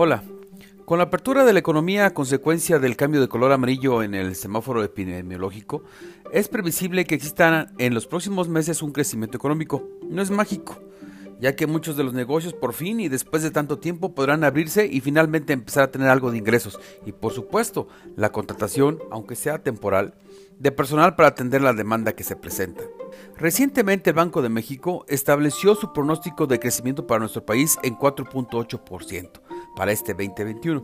Hola. Con la apertura de la economía a consecuencia del cambio de color amarillo en el semáforo epidemiológico, es previsible que exista en los próximos meses un crecimiento económico. No es mágico, ya que muchos de los negocios por fin y después de tanto tiempo podrán abrirse y finalmente empezar a tener algo de ingresos. Y por supuesto, la contratación, aunque sea temporal, de personal para atender la demanda que se presenta. Recientemente el Banco de México estableció su pronóstico de crecimiento para nuestro país en 4.8% para este 2021,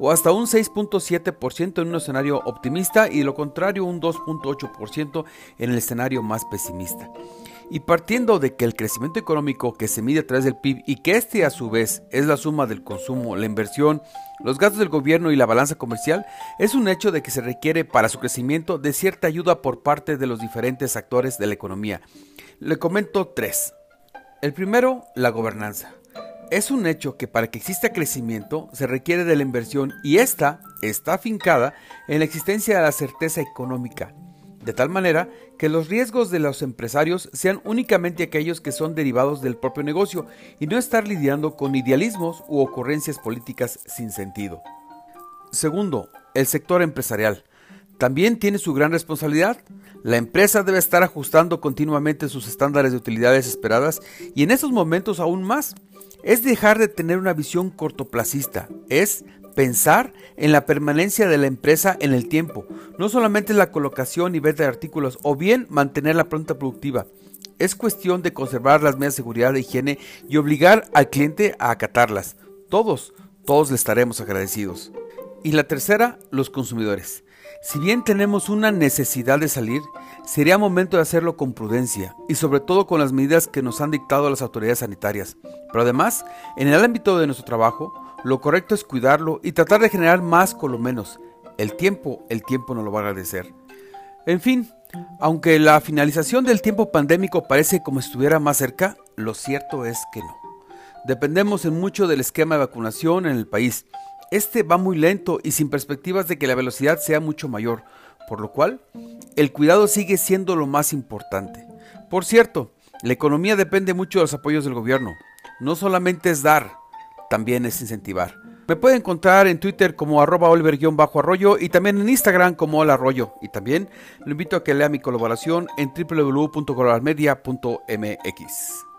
o hasta un 6.7% en un escenario optimista y lo contrario un 2.8% en el escenario más pesimista. Y partiendo de que el crecimiento económico que se mide a través del PIB y que este a su vez es la suma del consumo, la inversión, los gastos del gobierno y la balanza comercial, es un hecho de que se requiere para su crecimiento de cierta ayuda por parte de los diferentes actores de la economía. Le comento tres. El primero, la gobernanza. Es un hecho que para que exista crecimiento se requiere de la inversión y esta está afincada en la existencia de la certeza económica, de tal manera que los riesgos de los empresarios sean únicamente aquellos que son derivados del propio negocio y no estar lidiando con idealismos u ocurrencias políticas sin sentido. Segundo, el sector empresarial. También tiene su gran responsabilidad. La empresa debe estar ajustando continuamente sus estándares de utilidades esperadas y en estos momentos aún más. Es dejar de tener una visión cortoplacista, es pensar en la permanencia de la empresa en el tiempo, no solamente la colocación y venta de artículos o bien mantener la planta productiva. Es cuestión de conservar las medidas de seguridad e higiene y obligar al cliente a acatarlas. Todos, todos le estaremos agradecidos. Y la tercera, los consumidores. Si bien tenemos una necesidad de salir, sería momento de hacerlo con prudencia y sobre todo con las medidas que nos han dictado las autoridades sanitarias. Pero además, en el ámbito de nuestro trabajo, lo correcto es cuidarlo y tratar de generar más con lo menos. El tiempo, el tiempo nos lo va a agradecer. En fin, aunque la finalización del tiempo pandémico parece como estuviera más cerca, lo cierto es que no. Dependemos en mucho del esquema de vacunación en el país. Este va muy lento y sin perspectivas de que la velocidad sea mucho mayor, por lo cual el cuidado sigue siendo lo más importante. Por cierto, la economía depende mucho de los apoyos del gobierno. No solamente es dar, también es incentivar. Me puede encontrar en Twitter como arroba oliver-arroyo y también en Instagram como arroyo. Y también lo invito a que lea mi colaboración en www.globalmedia.mx.